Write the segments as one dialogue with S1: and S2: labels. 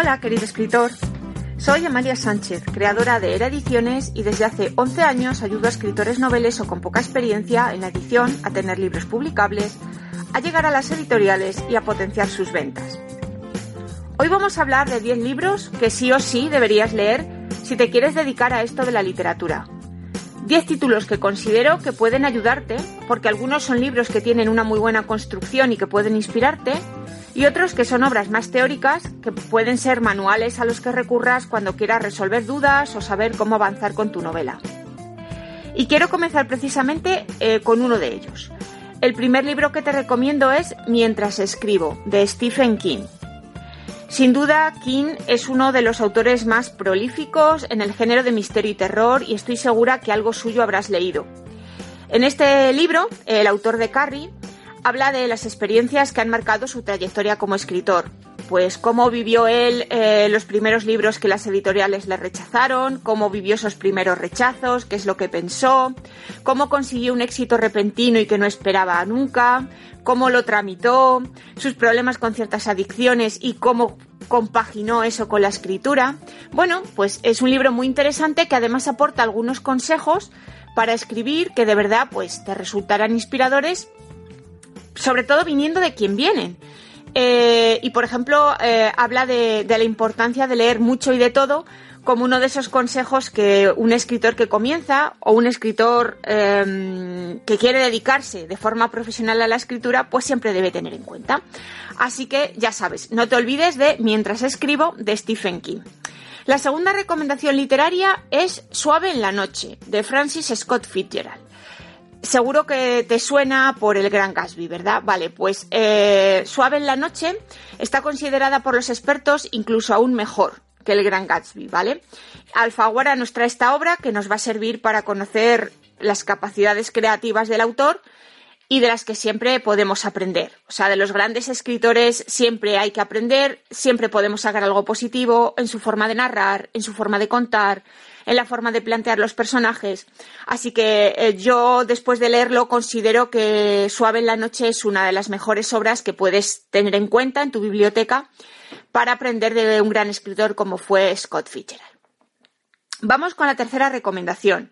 S1: Hola, querido escritor. Soy Amalia Sánchez, creadora de Era Ediciones y desde hace 11 años ayudo a escritores noveles o con poca experiencia en la edición a tener libros publicables, a llegar a las editoriales y a potenciar sus ventas. Hoy vamos a hablar de 10 libros que sí o sí deberías leer si te quieres dedicar a esto de la literatura. 10 títulos que considero que pueden ayudarte, porque algunos son libros que tienen una muy buena construcción y que pueden inspirarte, y otros que son obras más teóricas que pueden ser manuales a los que recurras cuando quieras resolver dudas o saber cómo avanzar con tu novela. Y quiero comenzar precisamente eh, con uno de ellos. El primer libro que te recomiendo es Mientras escribo, de Stephen King. Sin duda, King es uno de los autores más prolíficos en el género de misterio y terror y estoy segura que algo suyo habrás leído. En este libro, el autor de Carrie habla de las experiencias que han marcado su trayectoria como escritor. Pues cómo vivió él eh, los primeros libros que las editoriales le rechazaron, cómo vivió esos primeros rechazos, qué es lo que pensó, cómo consiguió un éxito repentino y que no esperaba nunca, cómo lo tramitó, sus problemas con ciertas adicciones y cómo compaginó eso con la escritura. Bueno, pues es un libro muy interesante que además aporta algunos consejos para escribir que de verdad pues te resultarán inspiradores sobre todo viniendo de quien vienen. Eh, y por ejemplo, eh, habla de, la importancia de leer mucho y de todo como uno de esos consejos que un escritor que comienza o un escritor em, que quiere dedicarse de forma profesional a la escritura, pues siempre debe tener en cuenta. Así que ya sabes, no te olvides de Mientras escribo de Stephen King. La segunda recomendación literaria es Suave en la noche, de Francis Scott Fitzgerald. Seguro que te suena por el Gran Gatsby, ¿verdad? Vale, pues eh, Suave en la noche está considerada por los expertos incluso aún mejor que el Gran Gatsby, ¿vale? Alfaguara nos trae esta obra que nos va a servir para conocer las capacidades creativas del autor y de las que siempre podemos aprender. O sea, de los grandes escritores siempre hay que aprender, siempre podemos sacar algo positivo en su forma de narrar, en su forma de contar, en la forma de plantear los personajes. Así que eh, yo, después de leerlo, considero que Suave en la Noche es una de las mejores obras que puedes tener en cuenta en tu biblioteca para aprender de un gran escritor como fue Scott Fitzgerald. Vamos con la tercera recomendación.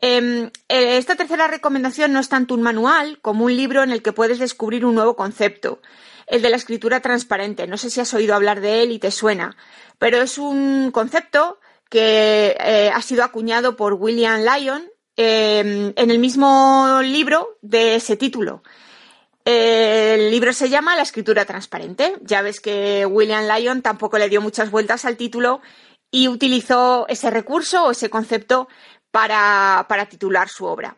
S1: Em, eh, esta tercera recomendación no es tanto un manual como un libro en el que puedes descubrir un nuevo concepto, el de la escritura transparente. No sé si has oído hablar de él y te suena, pero es un concepto que eh, ha sido acuñado por William Lyon em, en el mismo libro de ese título. El libro se llama La escritura transparente. Ya ves que William Lyon tampoco le dio muchas vueltas al título y utilizó ese recurso o ese concepto para, titular su obra.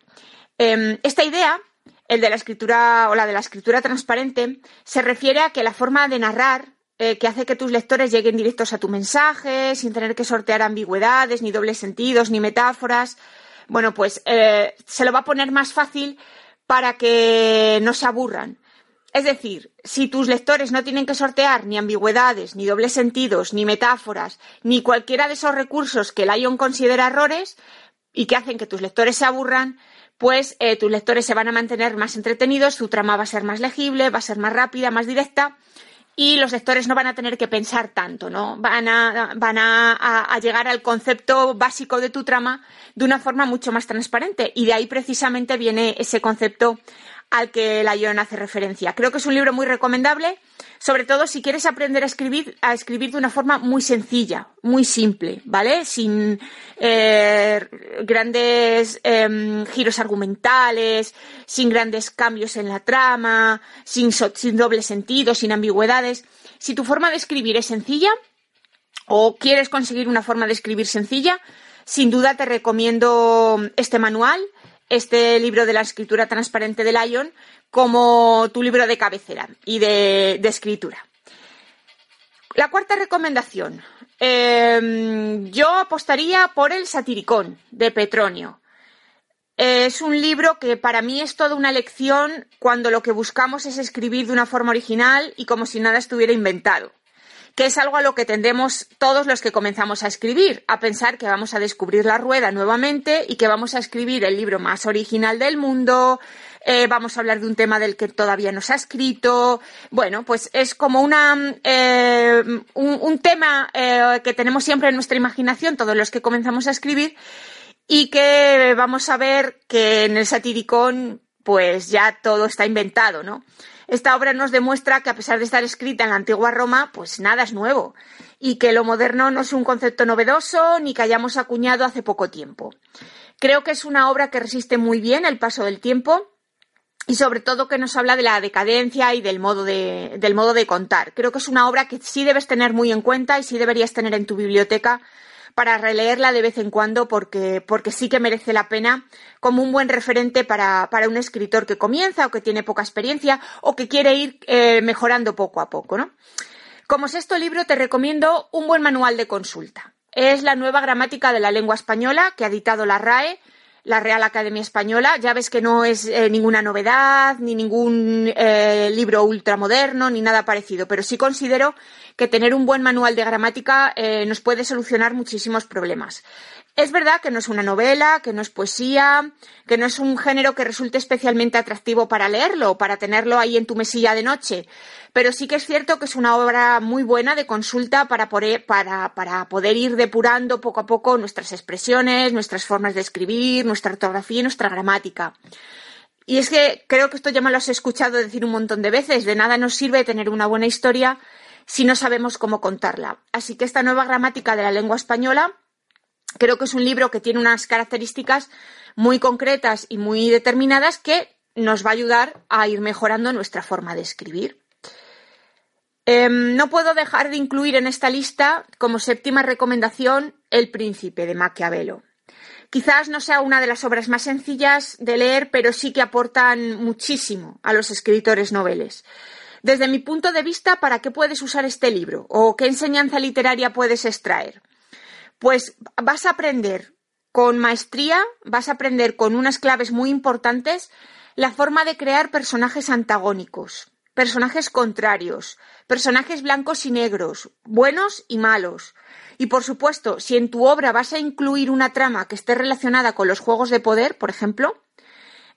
S1: Em, esta idea, el de la escritura o la de la escritura transparente, se refiere a que la forma de narrar eh, que hace que tus lectores lleguen directos a tu mensaje, sin tener que sortear ambigüedades, ni dobles sentidos, ni metáforas. Bueno, pues eh, se lo va a poner más fácil para que no se aburran. Es decir, si tus lectores no tienen que sortear ni ambigüedades, ni dobles sentidos, ni metáforas, ni cualquiera de esos recursos que Lyon considera errores y que hacen que tus lectores se aburran, pues eh, tus lectores se van a mantener más entretenidos, su trama va a ser más legible, va a ser más rápida, más directa y los lectores no van a tener que pensar tanto, ¿no? Van a, van a, llegar al concepto básico de tu trama de una forma mucho más transparente y de ahí precisamente viene ese concepto al que la Ion hace referencia. Creo que es un libro muy recomendable, sobre todo si quieres aprender a escribir, a escribir de una forma muy sencilla, muy simple, ¿vale? Sin eh, grandes em, giros argumentales, sin grandes cambios en la trama, sin, sin doble sentido, sin ambigüedades. Si tu forma de escribir es sencilla o quieres conseguir una forma de escribir sencilla, sin duda te recomiendo este manual, este libro de la escritura transparente de Lyon, como tu libro de cabecera y de, escritura. La cuarta recomendación. Em, yo apostaría por el Satiricón de Petronio. Es un libro que para mí es toda una lección cuando lo que buscamos es escribir de una forma original y como si nada estuviera inventado que es algo a lo que tendemos todos los que comenzamos a escribir, a pensar que vamos a descubrir la rueda nuevamente y que vamos a escribir el libro más original del mundo, eh, vamos a hablar de un tema del que todavía no se ha escrito. Bueno, pues es como una, eh, un, tema eh, que tenemos siempre en nuestra imaginación, todos los que comenzamos a escribir, y que vamos a ver que en el satiricón pues ya todo está inventado, ¿no? Esta obra nos demuestra que a pesar de estar escrita en la antigua Roma, pues nada es nuevo y que lo moderno no es un concepto novedoso ni que hayamos acuñado hace poco tiempo. Creo que es una obra que resiste muy bien el paso del tiempo y sobre todo que nos habla de la decadencia y del modo de, del modo de contar. Creo que es una obra que sí debes tener muy en cuenta y sí deberías tener en tu biblioteca para releerla de vez en cuando porque, porque sí que merece la pena como un buen referente para, para un escritor que comienza o que tiene poca experiencia o que quiere ir eh, mejorando poco a poco, ¿no? Como sexto libro te recomiendo un buen manual de consulta. Es la nueva gramática de la lengua española que ha editado la RAE la Real Academia Española. Ya ves que no es eh, ninguna novedad, ni ningún eh, libro ultramoderno, ni nada parecido, pero sí considero que tener un buen manual de gramática eh, nos puede solucionar muchísimos problemas. Es verdad que no es una novela, que no es poesía, que no es un género que resulte especialmente atractivo para leerlo para tenerlo ahí en tu mesilla de noche, pero sí que es cierto que es una obra muy buena de consulta para poder, para, para poder ir depurando poco a poco nuestras expresiones, nuestras formas de escribir, nuestra ortografía y nuestra gramática. Y es que creo que esto ya me lo has escuchado decir un montón de veces, de nada nos sirve tener una buena historia si no sabemos cómo contarla. Así que esta nueva gramática de la lengua española creo que es un libro que tiene unas características muy concretas y muy determinadas que nos va a ayudar a ir mejorando nuestra forma de escribir. Em, no puedo dejar de incluir en esta lista, como séptima recomendación, El Príncipe de Maquiavelo. Quizás no sea una de las obras más sencillas de leer, pero sí que aportan muchísimo a los escritores noveles. Desde mi punto de vista, ¿para qué puedes usar este libro? ¿O qué enseñanza literaria puedes extraer? Pues vas a aprender con maestría, vas a aprender con unas claves muy importantes la forma de crear personajes antagónicos, personajes contrarios, personajes blancos y negros, buenos y malos. Y por supuesto, si en tu obra vas a incluir una trama que esté relacionada con los juegos de poder, por ejemplo,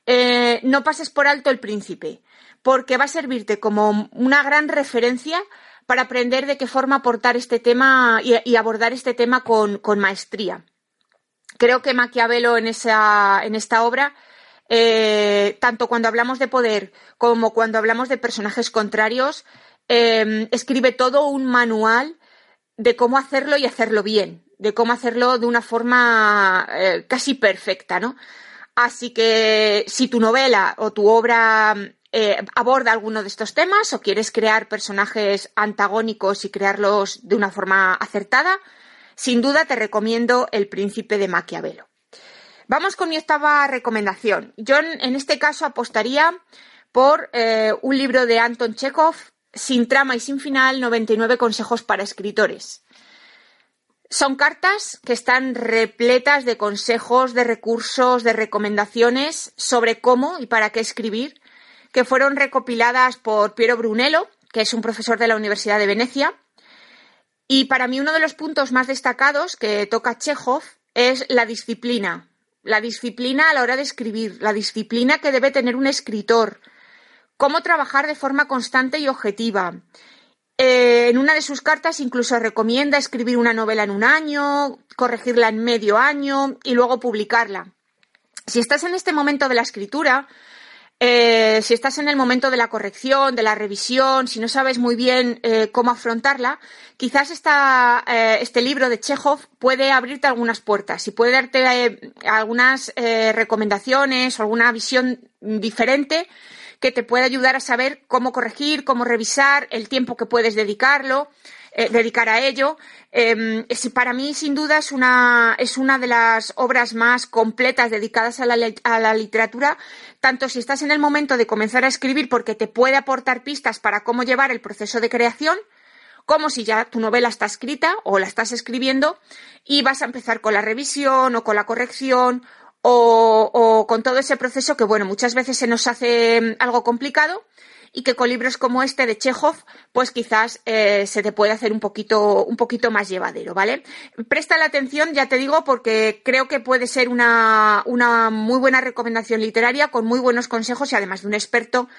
S1: eh, no pases por alto el príncipe, porque va a servirte como una gran referencia para aprender de qué forma aportar este tema y, abordar este tema con, maestría. Creo que Maquiavelo en, esa, en esta obra, eh, tanto cuando hablamos de poder como cuando hablamos de personajes contrarios, em, escribe todo un manual de cómo hacerlo y hacerlo bien, de cómo hacerlo de una forma eh, casi perfecta, ¿no? Así que si tu novela o tu obra eh, aborda alguno de estos temas o quieres crear personajes antagónicos y crearlos de una forma acertada, sin duda te recomiendo El Príncipe de Maquiavelo. Vamos con mi octava recomendación. Yo en este caso apostaría por eh, un libro de Anton Chekhov, Sin trama y sin final, 99 consejos para escritores. Son cartas que están repletas de consejos, de recursos, de recomendaciones sobre cómo y para qué escribir que fueron recopiladas por Piero Brunello, que es un profesor de la Universidad de Venecia. Y para mí uno de los puntos más destacados que toca Chekhov es la disciplina. La disciplina a la hora de escribir, la disciplina que debe tener un escritor, cómo trabajar de forma constante y objetiva. Eh, en una de sus cartas incluso recomienda escribir una novela en un año, corregirla en medio año y luego publicarla. Si estás en este momento de la escritura, eh, si estás en el momento de la corrección, de la revisión, si no sabes muy bien eh, cómo afrontarla, quizás eh, este libro de Chekhov puede abrirte algunas puertas y puede darte algunas recomendaciones o alguna visión diferente que te puede ayudar a saber cómo corregir, cómo revisar, el tiempo que puedes dedicarlo. Eh, dedicar a ello. Em, para mí, sin duda, es una, es una de las obras más completas dedicadas a la, a la literatura, tanto si estás en el momento de comenzar a escribir porque te puede aportar pistas para cómo llevar el proceso de creación, como si ya tu novela está escrita o la estás escribiendo y vas a empezar con la revisión o con la corrección o, con todo ese proceso que, bueno, muchas veces se nos hace mm, algo complicado y que con libros como este de Chekhov, pues quizás eh, se te puede hacer un poquito, un poquito más llevadero, ¿vale? Presta la atención, ya te digo, porque creo que puede ser una, una muy buena recomendación literaria con muy buenos consejos y además de un experto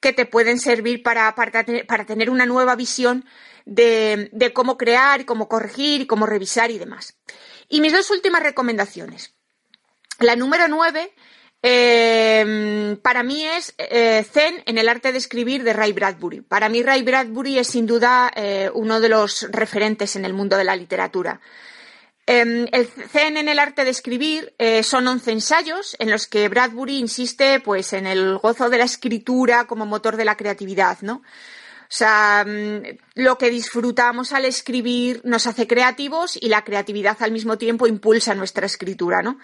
S1: que te pueden servir para, para, para tener una nueva visión de, de cómo crear cómo corregir y cómo revisar y demás. Y mis dos últimas recomendaciones. La número nueve em, para mí es eh, Zen en el arte de escribir de Ray Bradbury. Para mí Ray Bradbury es sin duda eh, uno de los referentes en el mundo de la literatura. Em, el Zen en el arte de escribir eh, son once ensayos en los que Bradbury insiste pues en el gozo de la escritura como motor de la creatividad, ¿no? O sea, mm, lo que disfrutamos al escribir nos hace creativos y la creatividad al mismo tiempo impulsa nuestra escritura, ¿no?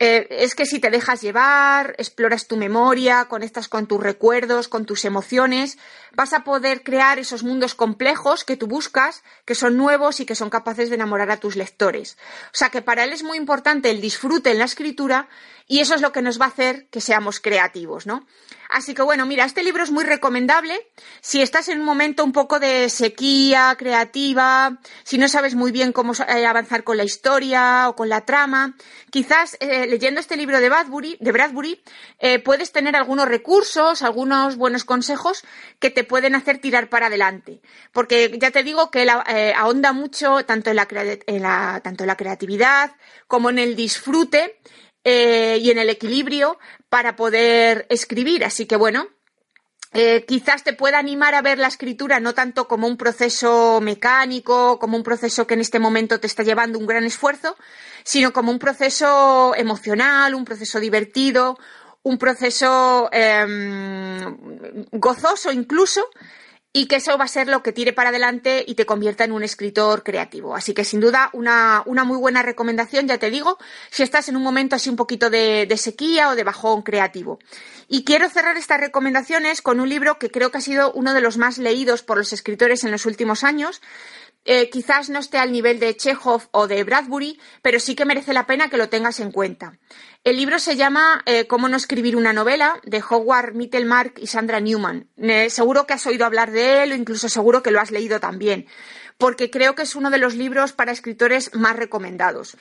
S1: Eh, es que si te dejas llevar, exploras tu memoria, conectas con tus recuerdos, con tus emociones, vas a poder crear esos mundos complejos que tú buscas, que son nuevos y que son capaces de enamorar a tus lectores. O sea que para él es muy importante el disfrute en la escritura y eso es lo que nos va a hacer que seamos creativos, ¿no? Así que bueno, mira, este libro es muy recomendable si estás en un momento un poco de sequía creativa, si no sabes muy bien cómo eh, avanzar con la historia o con la trama. Quizás eh, leyendo este libro de Bradbury, de Bradbury eh, puedes tener algunos recursos, algunos buenos consejos que te pueden hacer tirar para adelante. Porque ya te digo que él ahonda mucho tanto en la, en la, tanto en la creatividad como en el disfrute eh, y en el equilibrio para poder escribir. Así que bueno, eh, quizás te pueda animar a ver la escritura no tanto como un proceso mecánico, como un proceso que en este momento te está llevando un gran esfuerzo, sino como un proceso emocional, un proceso divertido, un proceso em, gozoso incluso, y que eso va a ser lo que tire para adelante y te convierta en un escritor creativo. Así que sin duda una, muy buena recomendación, ya te digo, si estás en un momento así un poquito de, de, sequía o de bajón creativo. Y quiero cerrar estas recomendaciones con un libro que creo que ha sido uno de los más leídos por los escritores en los últimos años, eh, quizás no esté al nivel de Chekhov o de Bradbury, pero sí que merece la pena que lo tengas en cuenta. El libro se llama eh, Cómo no escribir una novela, de Howard Mittelmark y Sandra Newman. Eh, seguro que has oído hablar de él o incluso seguro que lo has leído también, porque creo que es uno de los libros para escritores más recomendados.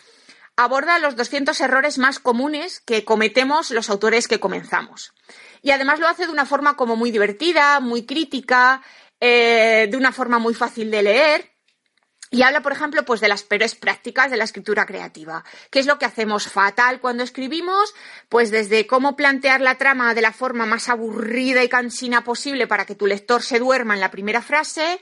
S1: Aborda los 200 errores más comunes que cometemos los autores que comenzamos. Y además lo hace de una forma como muy divertida, muy crítica, de una forma muy fácil de leer y habla, por ejemplo, pues de las peores prácticas de la escritura creativa. ¿Qué es lo que hacemos fatal cuando escribimos? Pues desde cómo plantear la trama de la forma más aburrida y cansina posible para que tu lector se duerma en la primera frase,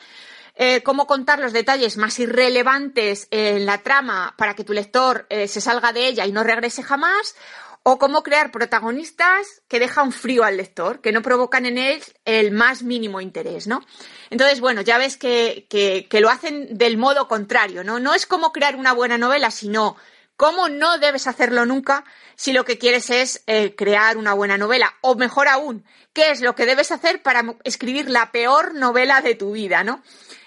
S1: eh, cómo contar los detalles más irrelevantes en la trama para que tu lector eh, se salga de ella y no regrese jamás, o cómo crear protagonistas que dejan frío al lector, que no provocan en él el más mínimo interés, ¿no? Entonces, bueno, ya ves que, lo hacen del modo contrario, ¿no? No es como crear una buena novela, sino cómo no debes hacerlo nunca si lo que quieres es eh, crear una buena novela. O mejor aún, qué es lo que debes hacer para escribir la peor novela de tu vida, ¿no?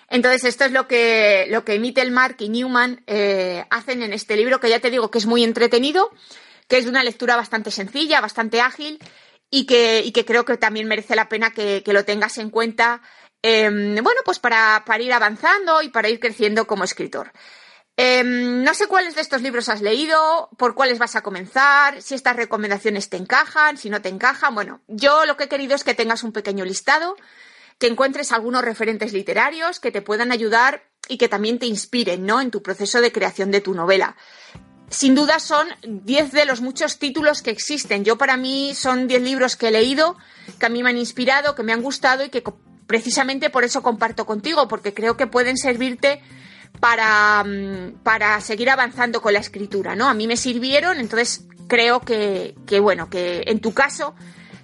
S1: Entonces, esto es lo que, lo que Mittelmark y Newman eh, hacen en este libro, que ya te digo que es muy entretenido que es una lectura bastante sencilla, bastante ágil y que, que creo que también merece la pena que, lo tengas en cuenta, em, bueno, pues para, ir avanzando y para ir creciendo como escritor. Em, no sé cuáles de estos libros has leído, por cuáles vas a comenzar, si estas recomendaciones te encajan, si no te encajan. Bueno, yo lo que he querido es que tengas un pequeño listado, que encuentres algunos referentes literarios que te puedan ayudar y que también te inspiren, ¿no? En tu proceso de creación de tu novela sin duda son 10 de los muchos títulos que existen. Yo para mí son 10 libros que he leído, que a mí me han inspirado, que me han gustado y que precisamente por eso comparto contigo, porque creo que pueden servirte para, mm, para seguir avanzando con la escritura, ¿no? A mí me sirvieron, entonces creo que, bueno, que en tu caso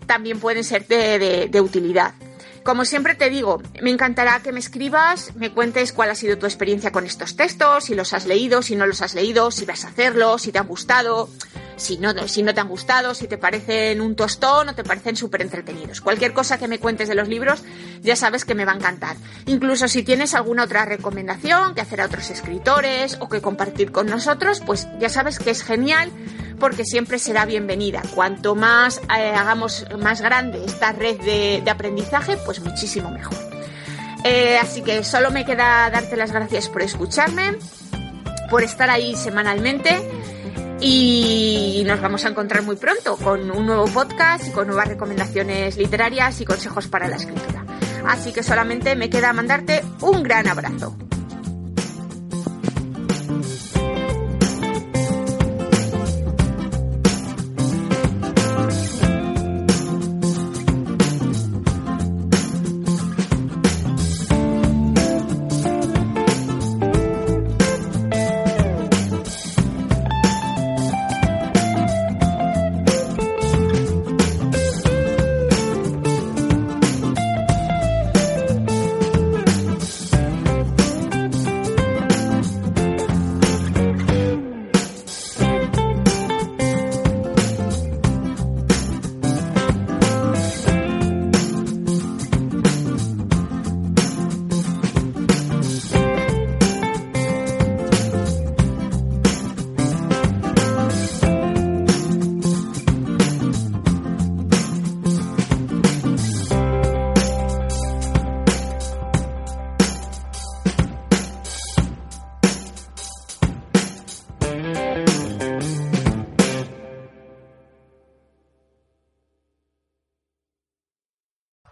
S1: también pueden ser de, de utilidad. Como siempre te digo, me encantará que me escribas, me cuentes cuál ha sido tu experiencia con estos textos, si los has leído, si no los has leído, si vas a hacerlo, si te han gustado, si no, si no te han gustado, si te parecen un tostón o te parecen súper entretenidos. Cualquier cosa que me cuentes de los libros, ya sabes que me va a encantar. Incluso si tienes alguna otra recomendación que hacer a otros escritores o que compartir con nosotros, pues ya sabes que es genial porque siempre será bienvenida. Cuanto más eh, hagamos más grande esta red de, aprendizaje, pues muchísimo mejor. Eh, así que solo me queda darte las gracias por escucharme, por estar ahí semanalmente y nos vamos a encontrar muy pronto con un nuevo podcast y con nuevas recomendaciones literarias y consejos para la escritura. Así que solamente me queda mandarte un gran abrazo.